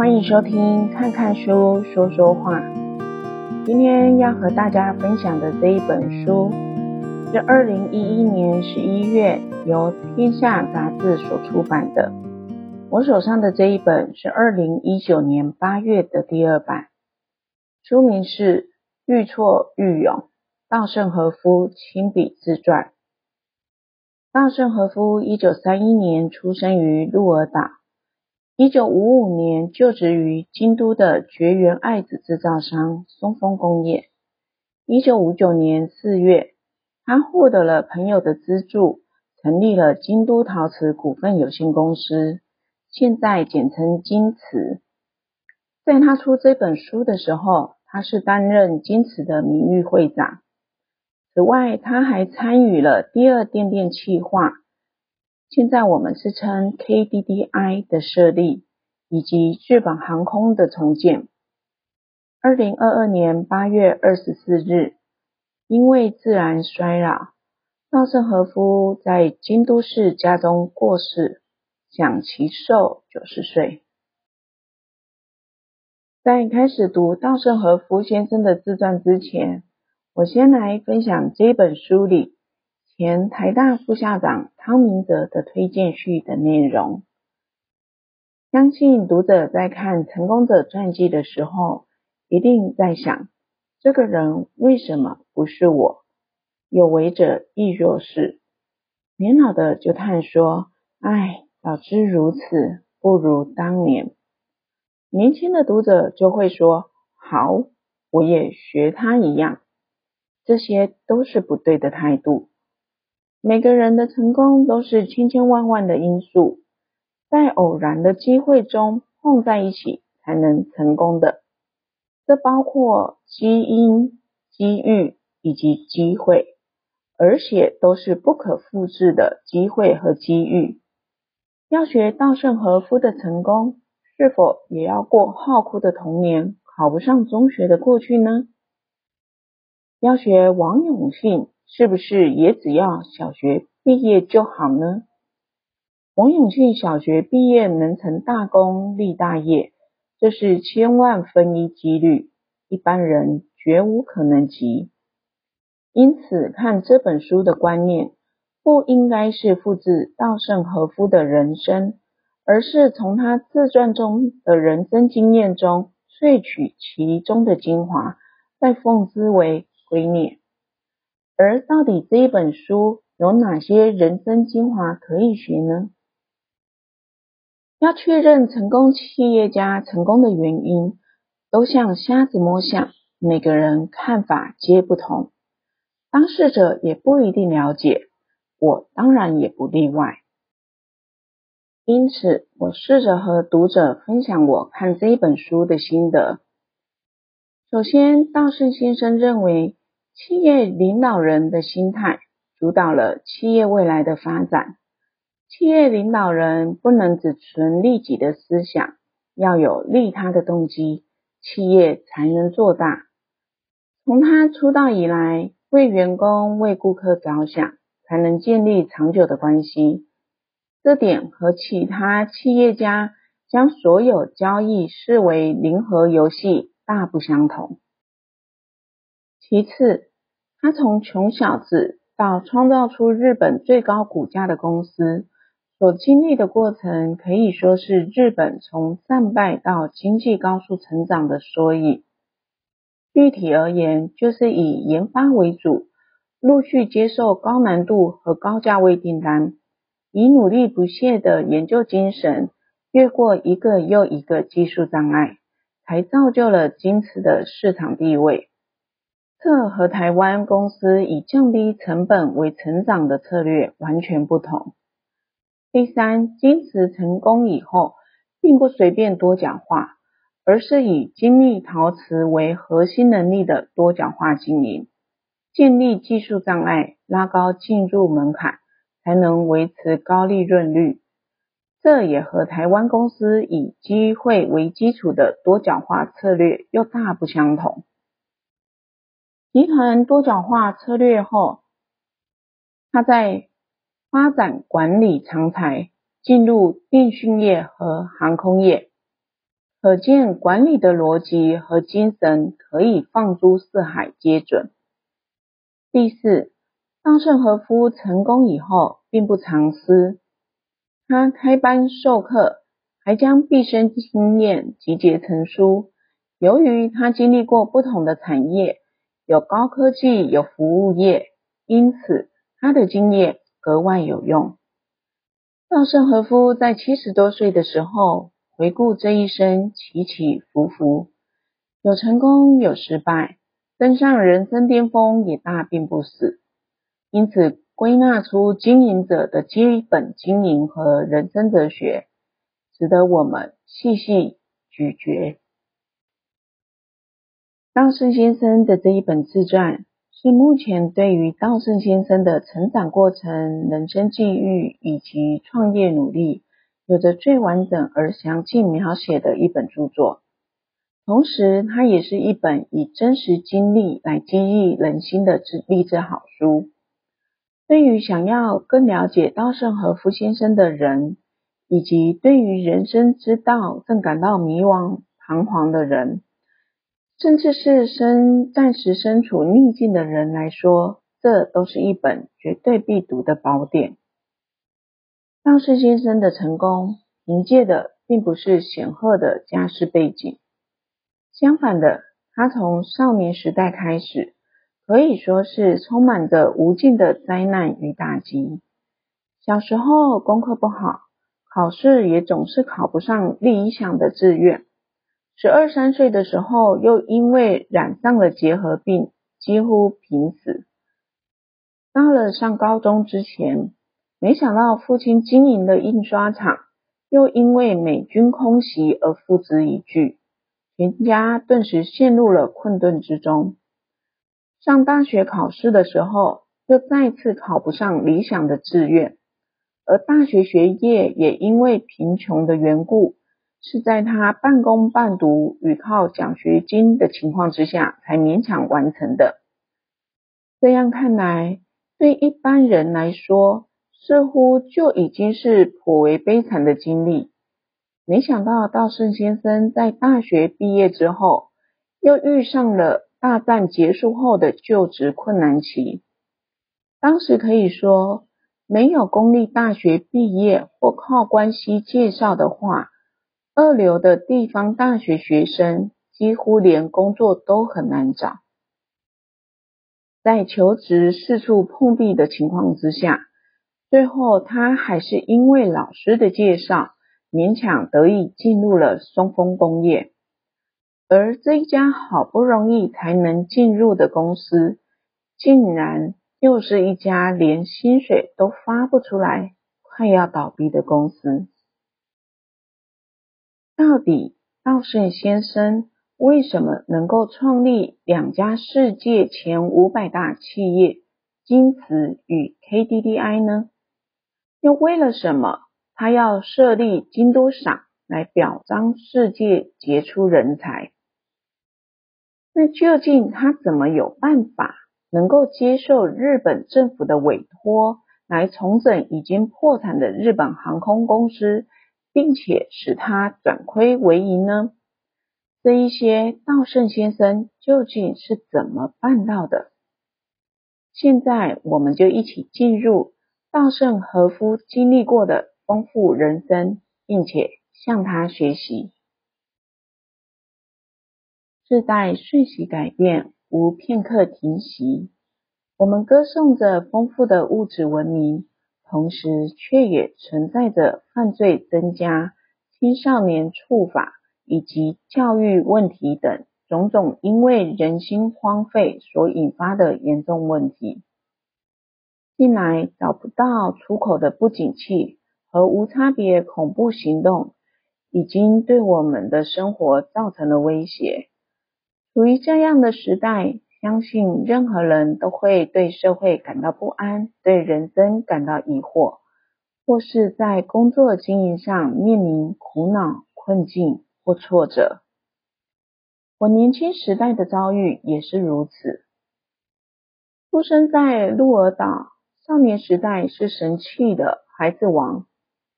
欢迎收听《看看书说说话》。今天要和大家分享的这一本书，是二零一一年十一月由天下杂志所出版的。我手上的这一本是二零一九年八月的第二版，书名是《愈挫愈勇：稻盛和夫亲笔自传》。稻盛和夫一九三一年出生于鹿儿岛。一九五五年就职于京都的绝缘爱子制造商松风工业。一九五九年四月，他获得了朋友的资助，成立了京都陶瓷股份有限公司，现在简称京瓷。在他出这本书的时候，他是担任京瓷的名誉会长。此外，他还参与了第二电电计划。现在我们是称 KDDI 的设立，以及日本航空的重建。二零二二年八月二十四日，因为自然衰老，稻盛和夫在京都市家中过世，享耆寿九十岁。在开始读稻盛和夫先生的自传之前，我先来分享这本书里。前台大副校长汤明哲的推荐序的内容，相信读者在看成功者传记的时候，一定在想：这个人为什么不是我？有为者亦若是。年老的就叹说：“唉，早知如此，不如当年。”年轻的读者就会说：“好，我也学他一样。”这些都是不对的态度。每个人的成功都是千千万万的因素，在偶然的机会中碰在一起才能成功的。这包括基因、机遇以及机会，而且都是不可复制的机会和机遇。要学稻盛和夫的成功，是否也要过好哭的童年、考不上中学的过去呢？要学王永庆。是不是也只要小学毕业就好呢？王永庆小学毕业能成大功立大业，这是千万分一几率，一般人绝无可能及。因此，看这本书的观念，不应该是复制稻盛和夫的人生，而是从他自传中的人生经验中萃取其中的精华，再奉之为圭臬。而到底这一本书有哪些人生精华可以学呢？要确认成功企业家成功的原因，都像瞎子摸象，每个人看法皆不同，当事者也不一定了解，我当然也不例外。因此，我试着和读者分享我看这一本书的心得。首先，稻盛先生认为，企业领导人的心态主导了企业未来的发展。企业领导人不能只存利己的思想，要有利他的动机，企业才能做大。从他出道以来，为员工、为顾客着想，才能建立长久的关系。这点和其他企业家将所有交易视为零和游戏大不相同。其次，他从穷小子到创造出日本最高股价的公司，所经历的过程可以说是日本从战败到经济高速成长的缩影。具体而言，就是以研发为主，陆续接受高难度和高价位订单，以努力不懈的研究精神，越过一个又一个技术障碍，才造就了京瓷的市场地位。这和台湾公司以降低成本为成长的策略完全不同。第三，京瓷成功以后，并不随便多讲话，而是以精密陶瓷为核心能力的多讲话经营，建立技术障碍，拉高进入门槛，才能维持高利润率。这也和台湾公司以机会为基础的多角化策略又大不相同。集团多角化策略后，他在发展管理长才，进入电讯业和航空业。可见管理的逻辑和精神可以放诸四海皆准。第四，稻盛和夫成功以后，并不藏私，他开班授课，还将毕生经验集结成书。由于他经历过不同的产业，有高科技，有服务业，因此他的经验格外有用。稻盛和夫在七十多岁的时候，回顾这一生起起伏伏，有成功，有失败。登上人生巅峰也大病不死，因此归纳出经营者的基本经营和人生哲学，值得我们细细咀嚼。稻盛先生的这一本自传，是目前对于稻盛先生的成长过程、人生际遇以及创业努力，有着最完整而详尽描写的一本著作。同时，它也是一本以真实经历来激励人心的励志好书。对于想要更了解稻盛和夫先生的人，以及对于人生之道正感到迷惘彷徨的人，甚至是身暂时身处逆境的人来说，这都是一本绝对必读的宝典。稻盛先生的成功，凭借的并不是显赫的家世背景。相反的，他从少年时代开始，可以说是充满着无尽的灾难与打击。小时候功课不好，考试也总是考不上理想的志愿。十二三岁的时候，又因为染上了结核病，几乎濒死。到了上高中之前，没想到父亲经营的印刷厂，又因为美军空袭而付之一炬。全家顿时陷入了困顿之中。上大学考试的时候，又再次考不上理想的志愿，而大学学业也因为贫穷的缘故，是在他半工半读与靠奖学金的情况之下，才勉强完成的。这样看来，对一般人来说，似乎就已经是颇为悲惨的经历。没想到稻盛先生在大学毕业之后，又遇上了大战结束后的就职困难期。当时可以说，没有公立大学毕业或靠关系介绍的话，二流的地方大学学生几乎连工作都很难找。在求职四处碰壁的情况之下，最后他还是因为老师的介绍，勉强得以进入了松风工业，而这一家好不容易才能进入的公司，竟然又是一家连薪水都发不出来、快要倒闭的公司。到底稻盛先生为什么能够创立两家世界前五百大企业——京瓷与 KDDI 呢？又为了什么？他要设立京都赏来表彰世界杰出人才，那究竟他怎么有办法能够接受日本政府的委托，来重整已经破产的日本航空公司，并且使他转亏为盈呢？这一些稻盛先生究竟是怎么办到的？现在我们就一起进入稻盛和夫经历过的。丰富人生，并且向他学习。世代瞬息改变，无片刻停息。我们歌颂着丰富的物质文明，同时却也存在着犯罪增加、青少年触法以及教育问题等种种因为人心荒废所引发的严重问题。近来找不到出口的不景气。和无差别恐怖行动已经对我们的生活造成了威胁。处于这样的时代，相信任何人都会对社会感到不安，对人生感到疑惑，或是在工作经营上面临苦恼、困境或挫折。我年轻时代的遭遇也是如此。出生在鹿儿岛，少年时代是神气的孩子王。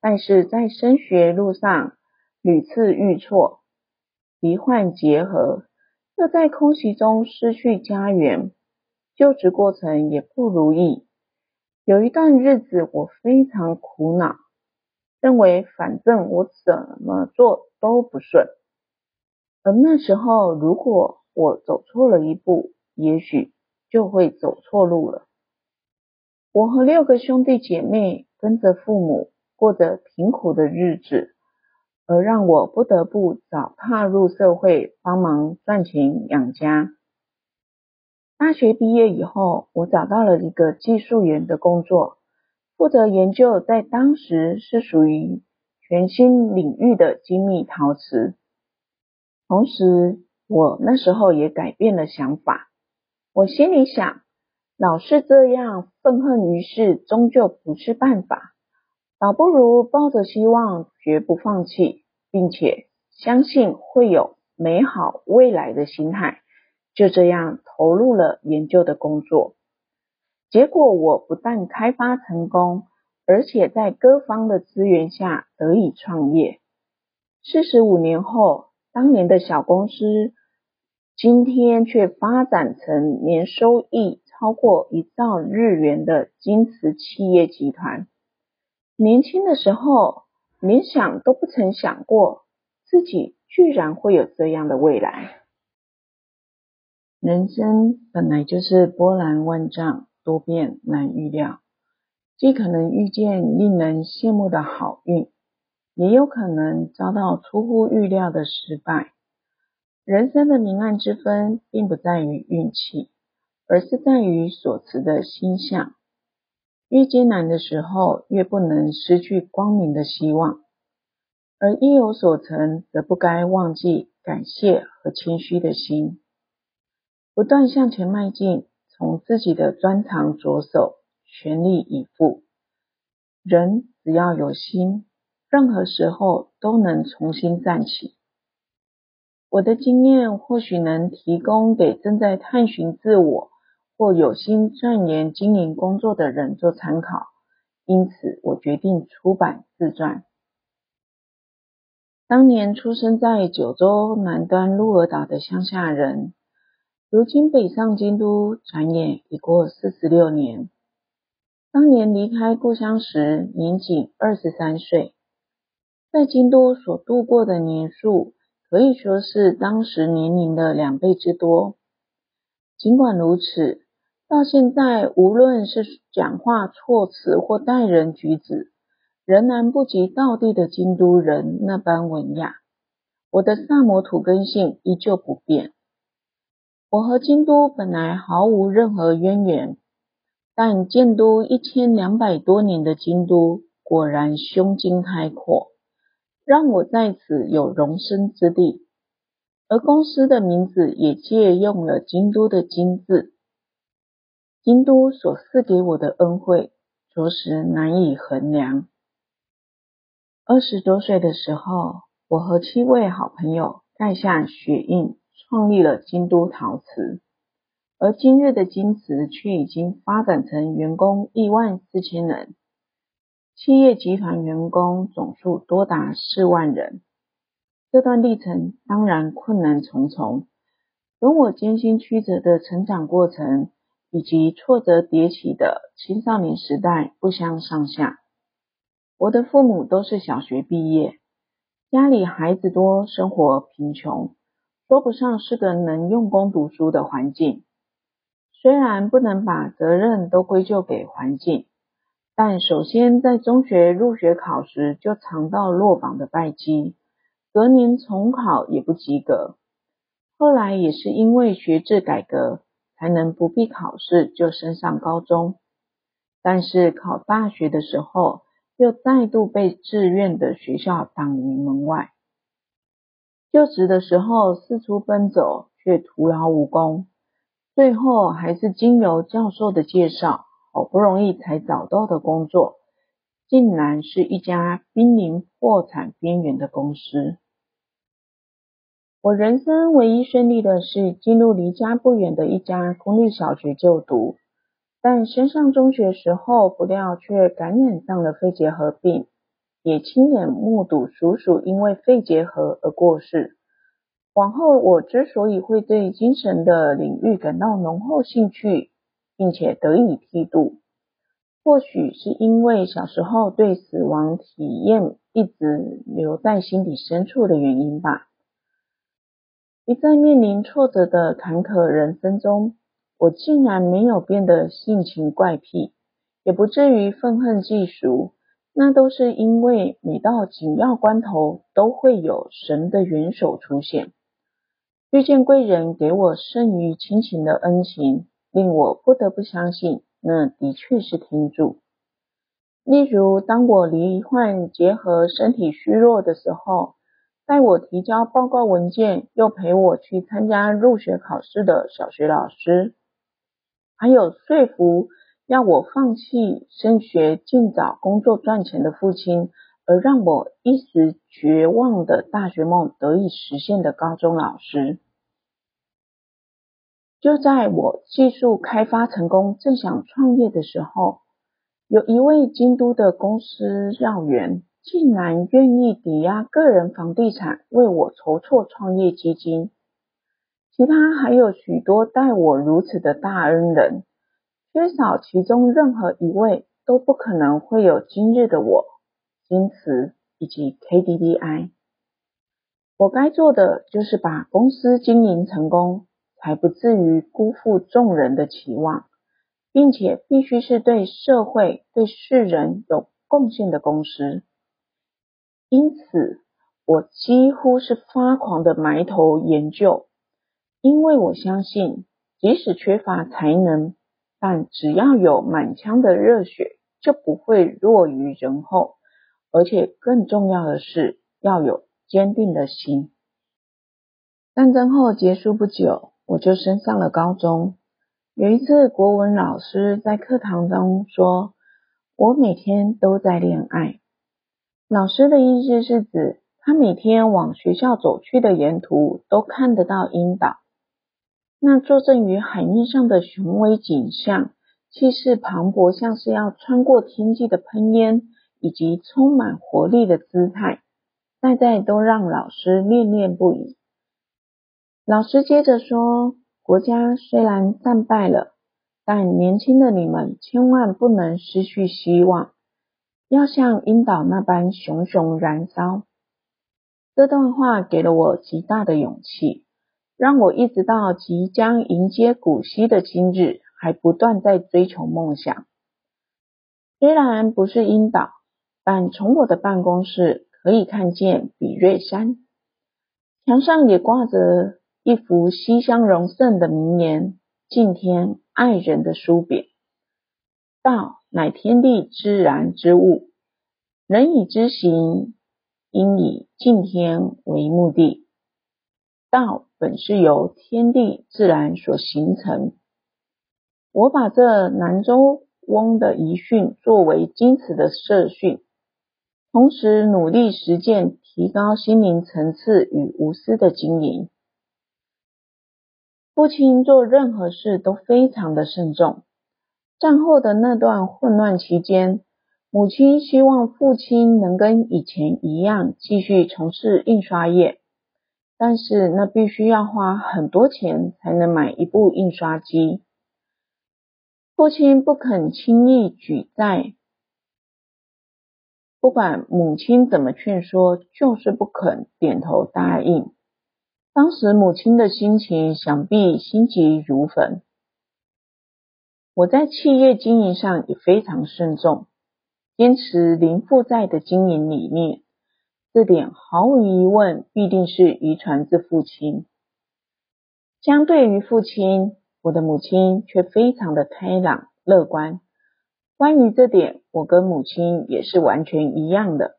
但是在升学路上屡次遇挫，罹患结核，又在空袭中失去家园，就职过程也不如意。有一段日子，我非常苦恼，认为反正我怎么做都不顺。而那时候，如果我走错了一步，也许就会走错路了。我和六个兄弟姐妹跟着父母过着贫苦的日子，而让我不得不早踏入社会，帮忙赚钱养家。大学毕业以后，我找到了一个技术员的工作，负责研究在当时是属于全新领域的精密陶瓷。同时，我那时候也改变了想法，我心里想，老是这样愤恨于世，终究不是办法。倒不如抱着希望，绝不放弃，并且相信会有美好未来的心态，就这样投入了研究的工作。结果我不但开发成功，而且在各方的资源下得以创业。四十五年后，当年的小公司，今天却发展成年收益超过一兆日元的金瓷企业集团。年轻的时候，连想都不曾想过，自己居然会有这样的未来。人生本来就是波澜万丈、多变难预料，既可能遇见令人羡慕的好运，也有可能遭到出乎预料的失败。人生的明暗之分，并不在于运气。而是在于所持的心相，越艰难的时候，越不能失去光明的希望；而一有所成，则不该忘记感谢和谦虚的心，不断向前迈进，从自己的专长着手，全力以赴。人只要有心，任何时候都能重新站起。我的经验或许能提供给正在探寻自我，或有心钻研经营工作的人做参考，因此我决定出版自传。当年出生在九州南端鹿儿岛的乡下人，如今北上京都，转眼已过四十六年。当年离开故乡时，年仅二十三岁，在京都所度过的年数，可以说是当时年龄的两倍之多。尽管如此，到现在，无论是讲话措辞或待人举止，仍然不及道地的京都人那般文雅。我的萨摩土根性依旧不变。我和京都本来毫无任何渊源，但建都一千两百多年的京都，果然胸襟开阔，让我在此有容身之地。而公司的名字也借用了京都的“京”字。京都所赐给我的恩惠，着实难以衡量。二十多岁的时候，我和七位好朋友盖下血印，创立了京都陶瓷。而今日的京瓷却已经发展成员工一万四千人，企业集团员工总数多达四万人。这段历程当然困难重重，跟我艰辛曲折的成长过程，以及挫折迭起的青少年时代不相上下。我的父母都是小学毕业，家里孩子多，生活贫穷，说不上是个能用功读书的环境。虽然不能把责任都归咎给环境，但首先在中学入学考时就尝到落榜的败绩，隔年重考也不及格。后来也是因为学制改革。才能不必考试就升上高中，但是考大学的时候，又再度被志愿的学校挡于门外。就职的时候四处奔走，却徒劳无功。最后还是经由教授的介绍，好不容易才找到的工作，竟然是一家濒临破产边缘的公司。我人生唯一顺利的是进入离家不远的一家公立小学就读，但升上中学时候，不料却感染上了肺结核病，也亲眼目睹叔叔因为肺结核而过世。往后我之所以会对精神的领域感到浓厚兴趣，并且得以剃度，或许是因为小时候对死亡体验一直留在心底深处的原因吧。一再面临挫折的坎坷人生中，我竟然没有变得性情怪癖，也不至于愤恨嫉俗。那都是因为每到紧要关头，都会有神的援手出现。遇见贵人给我胜于亲情的恩情，令我不得不相信，那的确是天助。例如，当我罹患结核、身体虚弱的时候，带我提交报告文件，又陪我去参加入学考试的小学老师，还有说服。要我放弃升学、尽早工作赚钱的父亲，而让我一时绝望的大学梦得以实现的高中老师，就在我技术开发成功、正想创业的时候，有一位京都的公司要员，竟然愿意抵押个人房地产为我筹措创业基金。其他还有许多待我如此的大恩人。缺少其中任何一位，都不可能会有今日的我、京瓷以及 KDDI。我该做的就是把公司经营成功，才不至于辜负众人的期望，并且必须是对社会、对世人有贡献的公司。因此，我几乎是发狂的埋头研究，因为我相信，即使缺乏才能。但只要有满腔的热血，就不会落于人后。而且更重要的是，要有坚定的心。战争后结束不久，我就升上了高中。有一次，国文老师在课堂中说：“我每天都在恋爱。”老师的意思是指，他每天往学校走去的沿途都看得到樱岛。那坐镇于海面上的雄伟景象，气势磅礴，像是要穿过天际的喷烟，以及充满活力的姿态，代代都让老师恋恋不已。老师接着说：“国家虽然战败了，但年轻的你们千万不能失去希望，要像樱岛那般熊熊燃烧。”这段话给了我极大的勇气。让我一直到即将迎接古稀的今日，还不断在追求梦想。虽然不是樱岛，但从我的办公室可以看见比瑞山，墙上也挂着一幅西乡荣胜的名言“敬天爱人”的书匾。道乃天地之然之物，人以之行，应以敬天为目的。道。本是由天地自然所形成。我把这南州翁的遗训作为京瓷的社训，同时努力实践，提高心灵层次与无私的经营。父亲做任何事都非常的慎重。战后的那段混乱期间，母亲希望父亲能跟以前一样，继续从事印刷业。但是那必须要花很多钱才能买一部印刷机，父亲不肯轻易举债，不管母亲怎么劝说，就是不肯点头答应。当时母亲的心情想必心急如焚。我在企业经营上也非常慎重，坚持零负债的经营理念。这点毫无疑问，必定是遗传自父亲。相对于父亲，我的母亲却非常的开朗乐观。关于这点，我跟母亲也是完全一样的。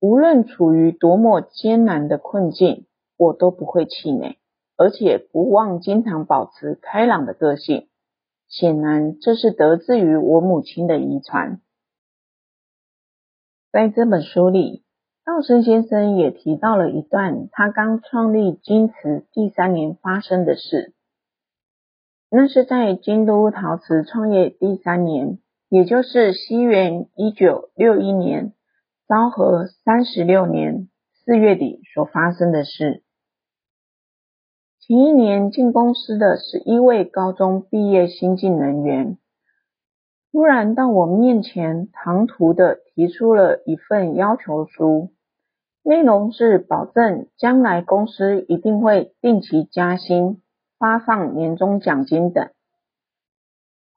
无论处于多么艰难的困境，我都不会气馁，而且不忘经常保持开朗的个性。显然，这是得自于我母亲的遗传。在这本书里。道生先生也提到了一段他刚创立京瓷第三年发生的事。那是在京都陶瓷创业第三年，也就是西元一九六一年昭和三十六年四月底所发生的事。前一年进公司的十一位高中毕业新进人员，突然到我面前，唐突的提出了一份要求书，内容是保证将来公司一定会定期加薪、发放年终奖金等。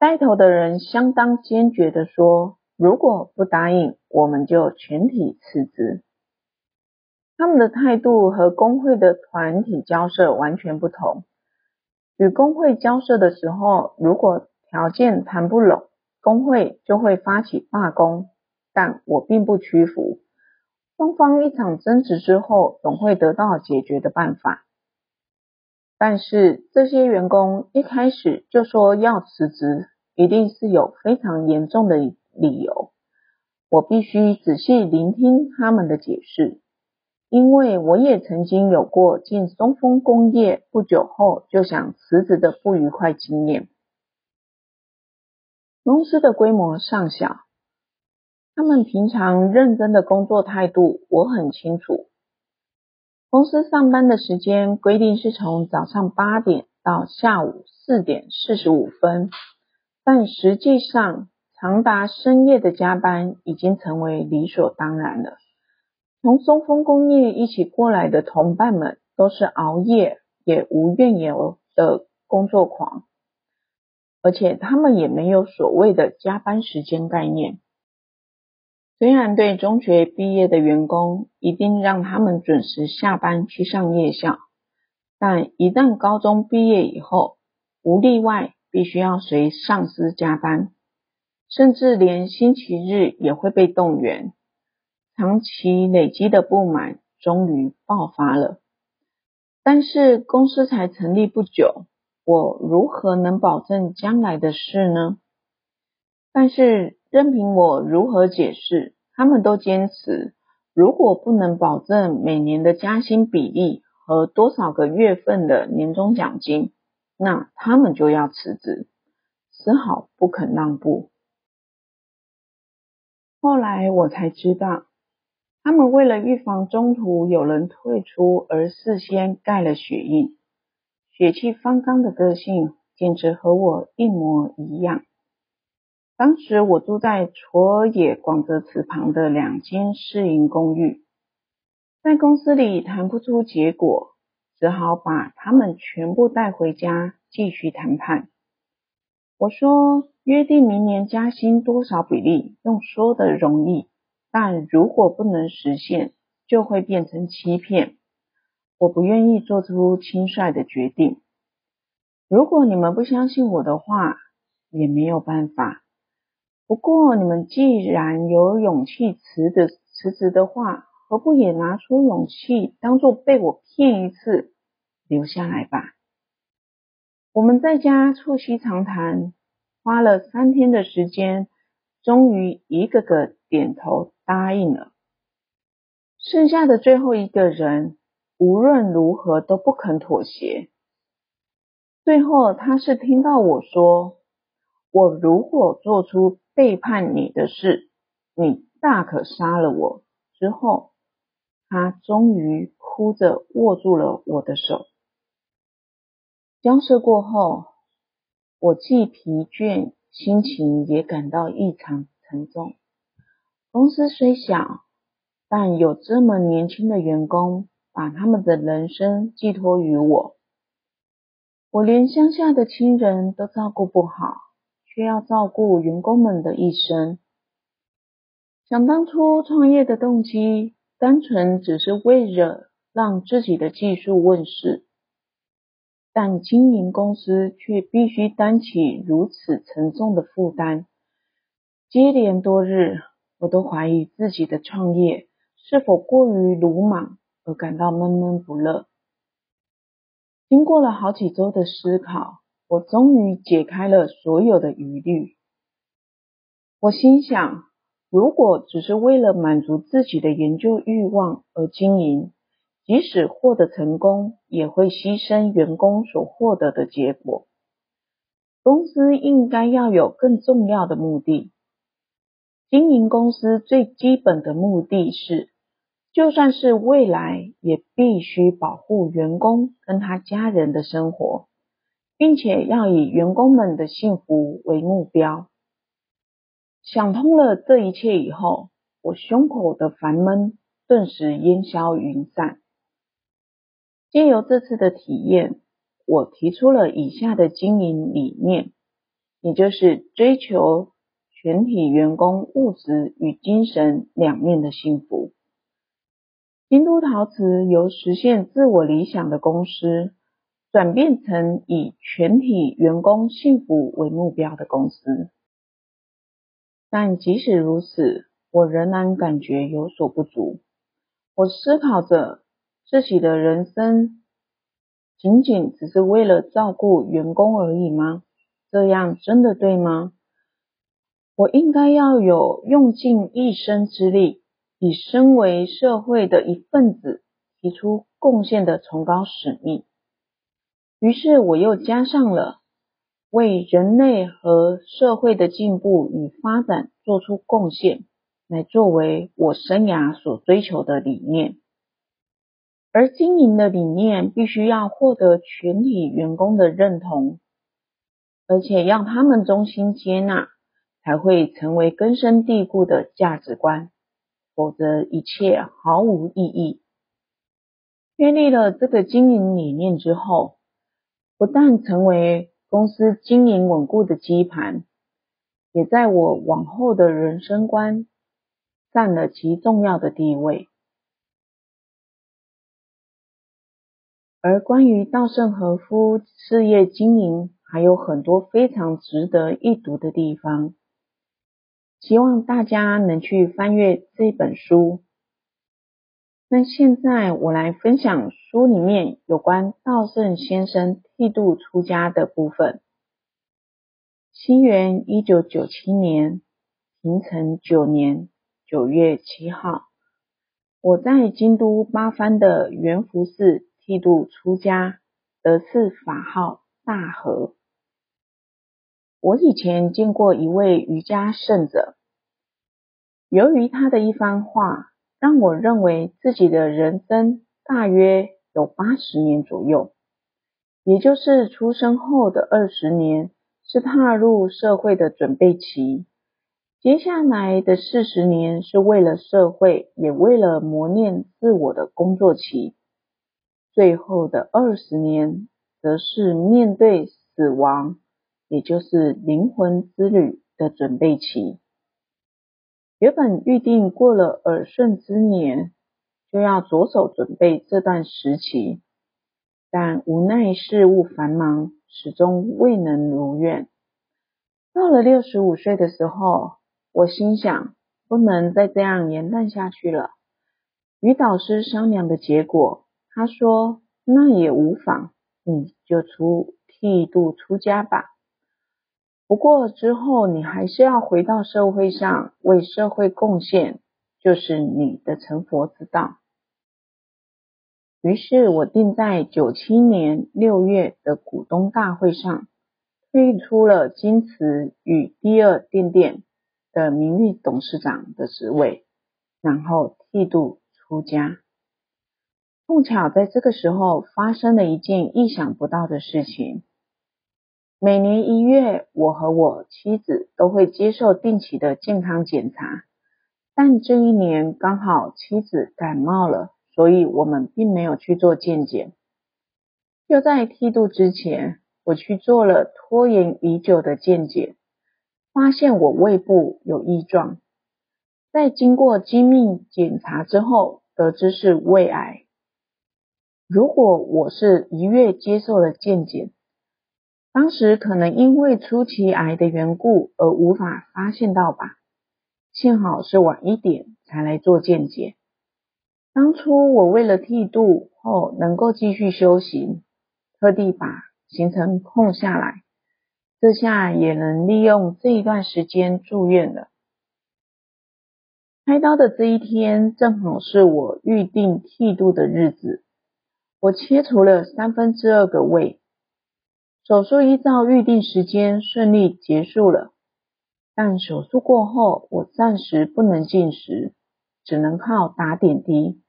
带头的人相当坚决的说，如果不答应，我们就全体辞职。他们的态度和工会的团体交涉完全不同。与工会交涉的时候，如果条件谈不拢，工会就会发起罢工。但我并不屈服，双方一场争执之后，总会得到解决的办法。但是这些员工一开始就说要辞职，一定是有非常严重的理由。我必须仔细聆听他们的解释，因为我也曾经有过进松风工业不久后就想辞职的不愉快经验。公司的规模尚小，他们平常认真的工作态度我很清楚。公司上班的时间规定是从早上八点到下午四点四十五分，但实际上长达深夜的加班已经成为理所当然了。从松风工业一起过来的同伴们都是熬夜也无怨言的工作狂，而且他们也没有所谓的加班时间概念。虽然对中学毕业的员工一定让他们准时下班去上夜校，但一旦高中毕业以后，无例外必须要随上司加班，甚至连星期日也会被动员。长期累积的不满终于爆发了。但是公司才成立不久，我如何能保证将来的事呢？但是。任凭我如何解释，他们都坚持，如果不能保证每年的加薪比例和多少个月份的年终奖金，那他们就要辞职，丝毫不肯让步。后来我才知道，他们为了预防中途有人退出而事先盖了血印，血气方刚的个性简直和我一模一样。当时我住在卓野广泽祠旁的两间私营公寓，在公司里谈不出结果，只好把他们全部带回家继续谈判。我说，约定明年加薪多少比例，用说的容易，但如果不能实现，就会变成欺骗。我不愿意做出轻率的决定。如果你们不相信我的话，也没有办法。不过，你们既然有勇气辞的辞职的话，何不也拿出勇气，当做被我骗一次，留下来吧？我们在家促膝长谈，花了三天的时间，终于一个个点头答应了。剩下的最后一个人，无论如何都不肯妥协。最后，他是听到我说，我如果做出背叛你的事，你大可杀了我。之后，他终于哭着握住了我的手。交涉过后，我既疲倦，心情也感到异常沉重。公司虽小，但有这么年轻的员工，把他们的人生寄托于我。我连乡下的亲人都照顾不好。却要照顾员工们的一生。想当初创业的动机，单纯只是为了让自己的技术问世，但经营公司却必须担起如此沉重的负担。接连多日，我都怀疑自己的创业是否过于鲁莽，而感到闷闷不乐。经过了好几周的思考。我终于解开了所有的疑虑。我心想，如果只是为了满足自己的研究欲望而经营，即使获得成功，也会牺牲员工所获得的结果。公司应该要有更重要的目的。经营公司最基本的目的是就算是未来，也必须保护员工跟他家人的生活，并且要以员工们的幸福为目标。想通了这一切以后，我胸口的烦闷顿时烟消云散。借由这次的体验，我提出了以下的经营理念，也就是追求全体员工物质与精神两面的幸福。京都陶瓷由实现自我理想的公司，转变成以全体员工幸福为目标的公司。但即使如此，我仍然感觉有所不足。我思考着，自己的人生仅仅只是为了照顾员工而已吗？这样真的对吗？我应该要有用尽一生之力。以身为社会的一份子，提出贡献的崇高使命。于是我又加上了为人类和社会的进步与发展做出贡献，来作为我生涯所追求的理念。而经营的理念必须要获得全体员工的认同，而且要他们衷心接纳，才会成为根深蒂固的价值观。否则一切毫无意义。确立了这个经营理念之后，不但成为公司经营稳固的基盘，也在我往后的人生观占了极重要的地位。而关于稻盛和夫事业经营，还有很多非常值得一读的地方。希望大家能去翻阅这本书。那现在我来分享书里面有关稻盛先生剃度出家的部分。西元一九九七年，平成九年九月七号，我在京都八幡的圆福寺剃度出家，得赐法号大和。我以前见过一位瑜伽圣者，由于他的一番话，让我认为自己的人生大约有八十年左右，也就是出生后的二十年是踏入社会的准备期，接下来的四十年是为了社会，也为了磨练自我的工作期，最后的二十年则是面对死亡。也就是灵魂之旅的准备期，原本预定过了耳顺之年，就要着手准备这段时期，但无奈事务繁忙，始终未能如愿。到了六十五岁的时候，我心想，不能再这样延宕下去了。与导师商量的结果，他说：“那也无妨，你就出剃度出家吧。”不过之后你还是要回到社会上为社会贡献，就是你的成佛之道。于是我定在九七年六月的股东大会上推出了金瓷与第二电电的名誉董事长的职位，然后剃度出家。碰巧在这个时候发生了一件意想不到的事情。每年一月，我和我妻子都会接受定期的健康检查，但这一年刚好妻子感冒了，所以我们并没有去做健检。就在剃度之前，我去做了拖延已久的健检，发现我胃部有异状，在经过精密检查之后，得知是胃癌。如果我是一月接受了健检，当时可能因为初期癌的缘故而无法发现到吧，幸好是晚一点才来做健检。当初我为了剃度后能够继续修行，特地把行程空下来，这下也能利用这一段时间住院了。开刀的这一天正好是我预定剃度的日子，我切除了三分之二个胃。手术依照预定时间顺利结束了，但手术过后，我暂时不能进食，只能靠打点滴。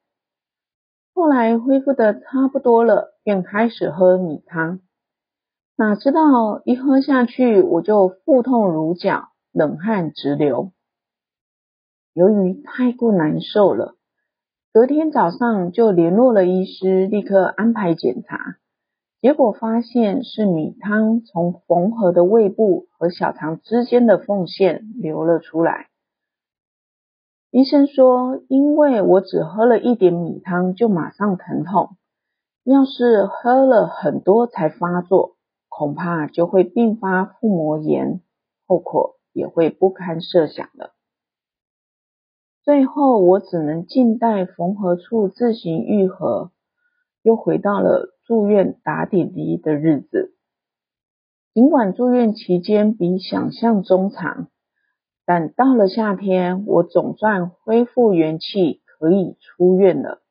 后来恢复得差不多了，便开始喝米汤。哪知道一喝下去，我就腹痛如绞，冷汗直流。由于太过难受了，隔天早上就联络了医师，立刻安排检查。结果发现是米汤从缝合的胃部和小肠之间的缝线流了出来。医生说，因为我只喝了一点米汤就马上疼痛，要是喝了很多才发作，恐怕就会并发腹膜炎，后果也会不堪设想了。最后，我只能静待缝合处自行愈合，又回到了住院打点滴的日子。尽管住院期间比想象中长。但到了夏天，我总算恢复元气，可以出院了。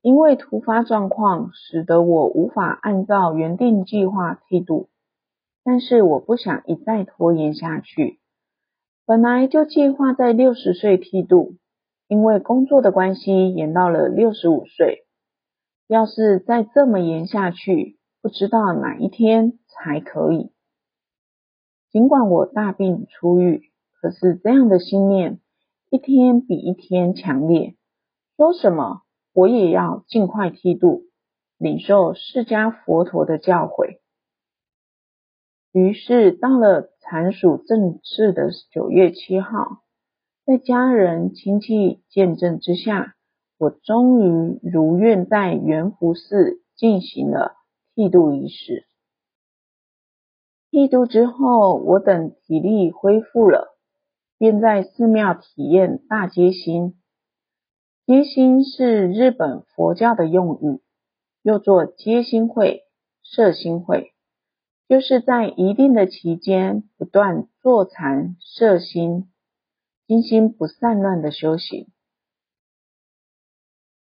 因为突发状况，使得我无法按照原定计划剃度，但是我不想一再拖延下去。本来就计划在六十岁剃度，因为工作的关系，延到了六十五岁。要是再这么延下去，不知道哪一天才可以。尽管我大病初愈。可是这样的心念，一天比一天强烈。说什么我也要尽快剃度，领受释迦佛陀的教诲。于是到了禅属正式的九月七号，在家人亲戚见证之下，我终于如愿在圆福寺进行了剃度仪式。剃度之后，我等体力恢复了。便在寺庙体验大接心。接心是日本佛教的用语，又作接心会、摄心会，就是在一定的期间不断坐禅摄心，心心不散乱的修行。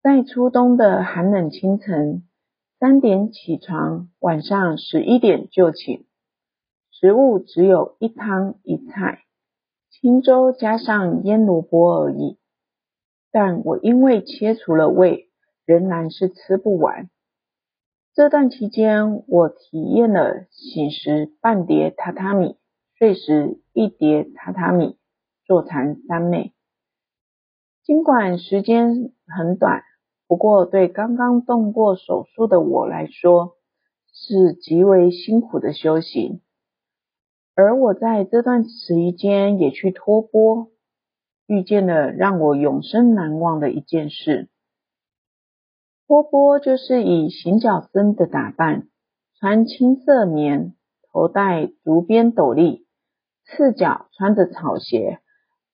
在初冬的寒冷清晨，三点起床，晚上十一点就寝，食物只有一汤一菜。清粥加上腌萝卜而已，但我因为切除了胃，仍然是吃不完。这段期间，我体验了醒时半叠榻榻米，睡时一叠榻榻米，坐禅三昧。尽管时间很短，不过对刚刚动过手术的我来说，是极为辛苦的修行。而我在这段时间也去托钵，遇见了让我永生难忘的一件事。托钵就是以行脚僧的打扮，穿青色棉，头戴竹编斗笠，赤脚穿着草鞋，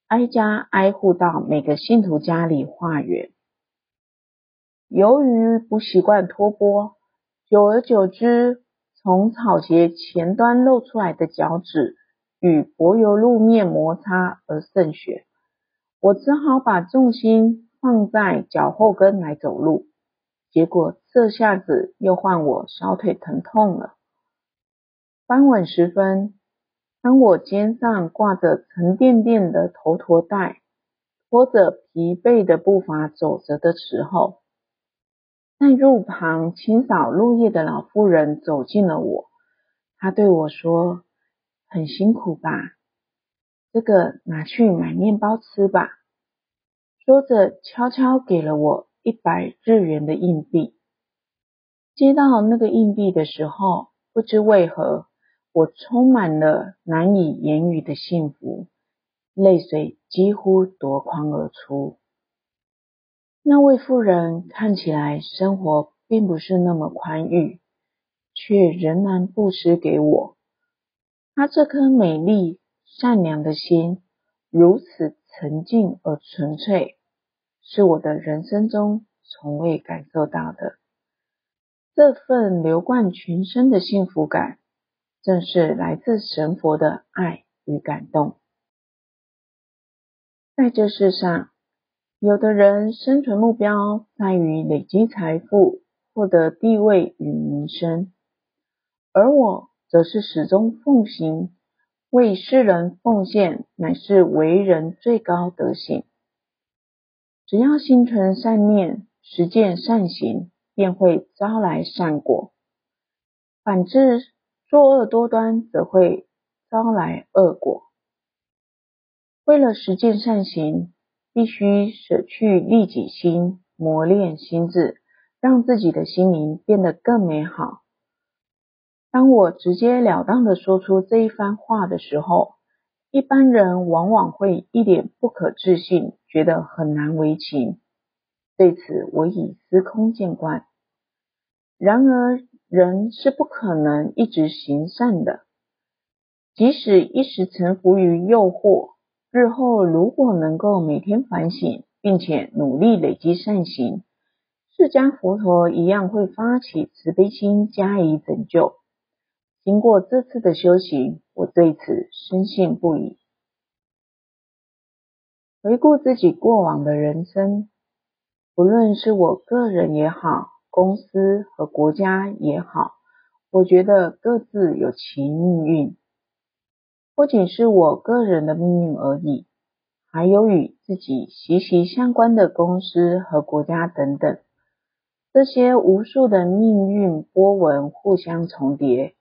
挨家挨户到每个信徒家里化缘。由于不习惯托钵，久而久之，从草鞋前端露出来的脚趾与柏油路面摩擦而渗血，我只好把重心放在脚后跟来走路，结果这下子又换我小腿疼痛了。傍晚时分，当我肩上挂着沉甸甸的头陀带，拖着疲惫的步伐走着的时候，在路旁清扫落叶的老妇人走近了我，她对我说：“很辛苦吧？这个拿去买面包吃吧。”说着，悄悄给了我一百日元的硬币。接到那个硬币的时候，不知为何，我充满了难以言语的幸福，泪水几乎夺眶而出。那位妇人看起来生活并不是那么宽裕，却仍然布施给我。她这颗美丽善良的心如此沉静而纯粹，是我的人生中从未感受到的。这份流贯全身的幸福感，正是来自神佛的爱与感动。在这世上，有的人生存目标在于累积财富、获得地位与名声，而我则是始终奉行为世人奉献乃是为人最高德行。只要心存善念，实践善行，便会招来善果；反之，作恶多端，则会招来恶果。为了实践善行，必须舍去利己心，磨练心智，让自己的心灵变得更美好。当我直截了当的说出这一番话的时候，一般人往往会一脸不可置信，觉得很难为情。对此，我已司空见惯。然而，人是不可能一直行善的，即使一时臣服于诱惑，日后如果能够每天反省，并且努力累积善行，释迦佛陀一样会发起慈悲心加以拯救。经过这次的修行，我对此深信不疑。回顾自己过往的人生，不论是我个人也好，公司和国家也好，我觉得各自有其命运。不仅是我个人的命运而已，还有与自己息息相关的公司和国家等等。这些无数的命运波纹互相重叠。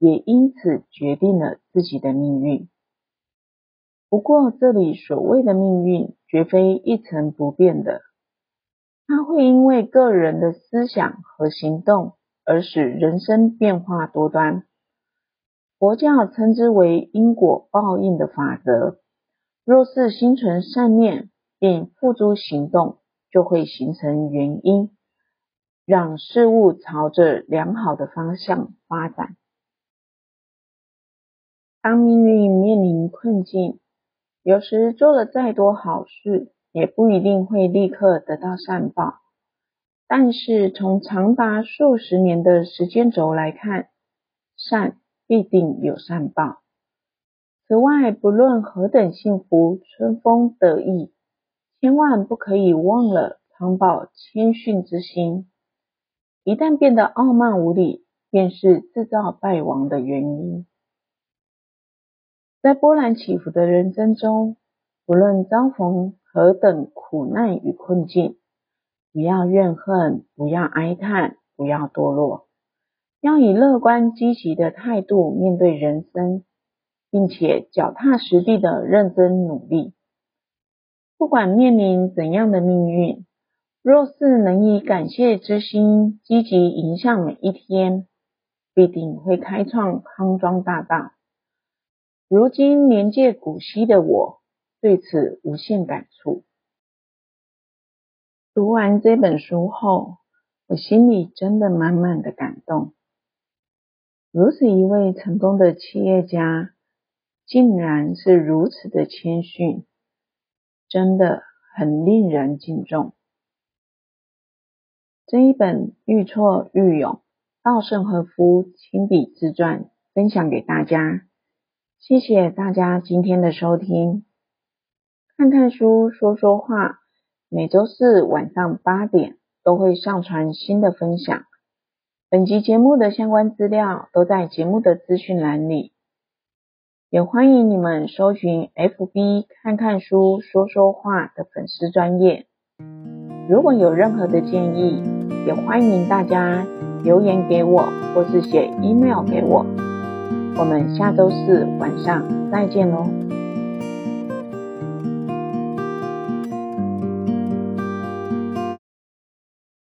也因此决定了自己的命运。不过，这里所谓的命运，绝非一成不变的，它会因为个人的思想和行动而使人生变化多端。佛教称之为因果报应的法则。若是心存善念，并付诸行动，就会形成原因，让事物朝着良好的方向发展。当命运面临困境，有时做了再多好事，也不一定会立刻得到善报。但是从长达数十年的时间轴来看，善必定有善报。此外，不论何等幸福、春风得意，千万不可以忘了常保谦逊之心。一旦变得傲慢无礼，便是制造败亡的原因。在波澜起伏的人生中，不论遭逢何等苦难与困境，不要怨恨，不要哀叹，不要堕落，要以乐观积极的态度面对人生，并且脚踏实地的认真努力。不管面临怎样的命运，若是能以感谢之心积极迎向每一天，必定会开创康庄大道。如今年届古稀的我，对此无限感触。读完这本书后，我心里真的满满的感动。如此一位成功的企业家，竟然是如此的谦逊，真的很令人敬重。这一本《愈挫愈勇》，稻盛和夫亲笔自传，分享给大家。谢谢大家今天的收听，看看书说说话，每周四晚上八点都会上传新的分享。本集节目的相关资料都在节目的资讯栏里，也欢迎你们搜寻 FB 看看书说说话的粉丝专业。如果有任何的建议，也欢迎大家留言给我，或是写 email 给我。我们下周四晚上再见喽。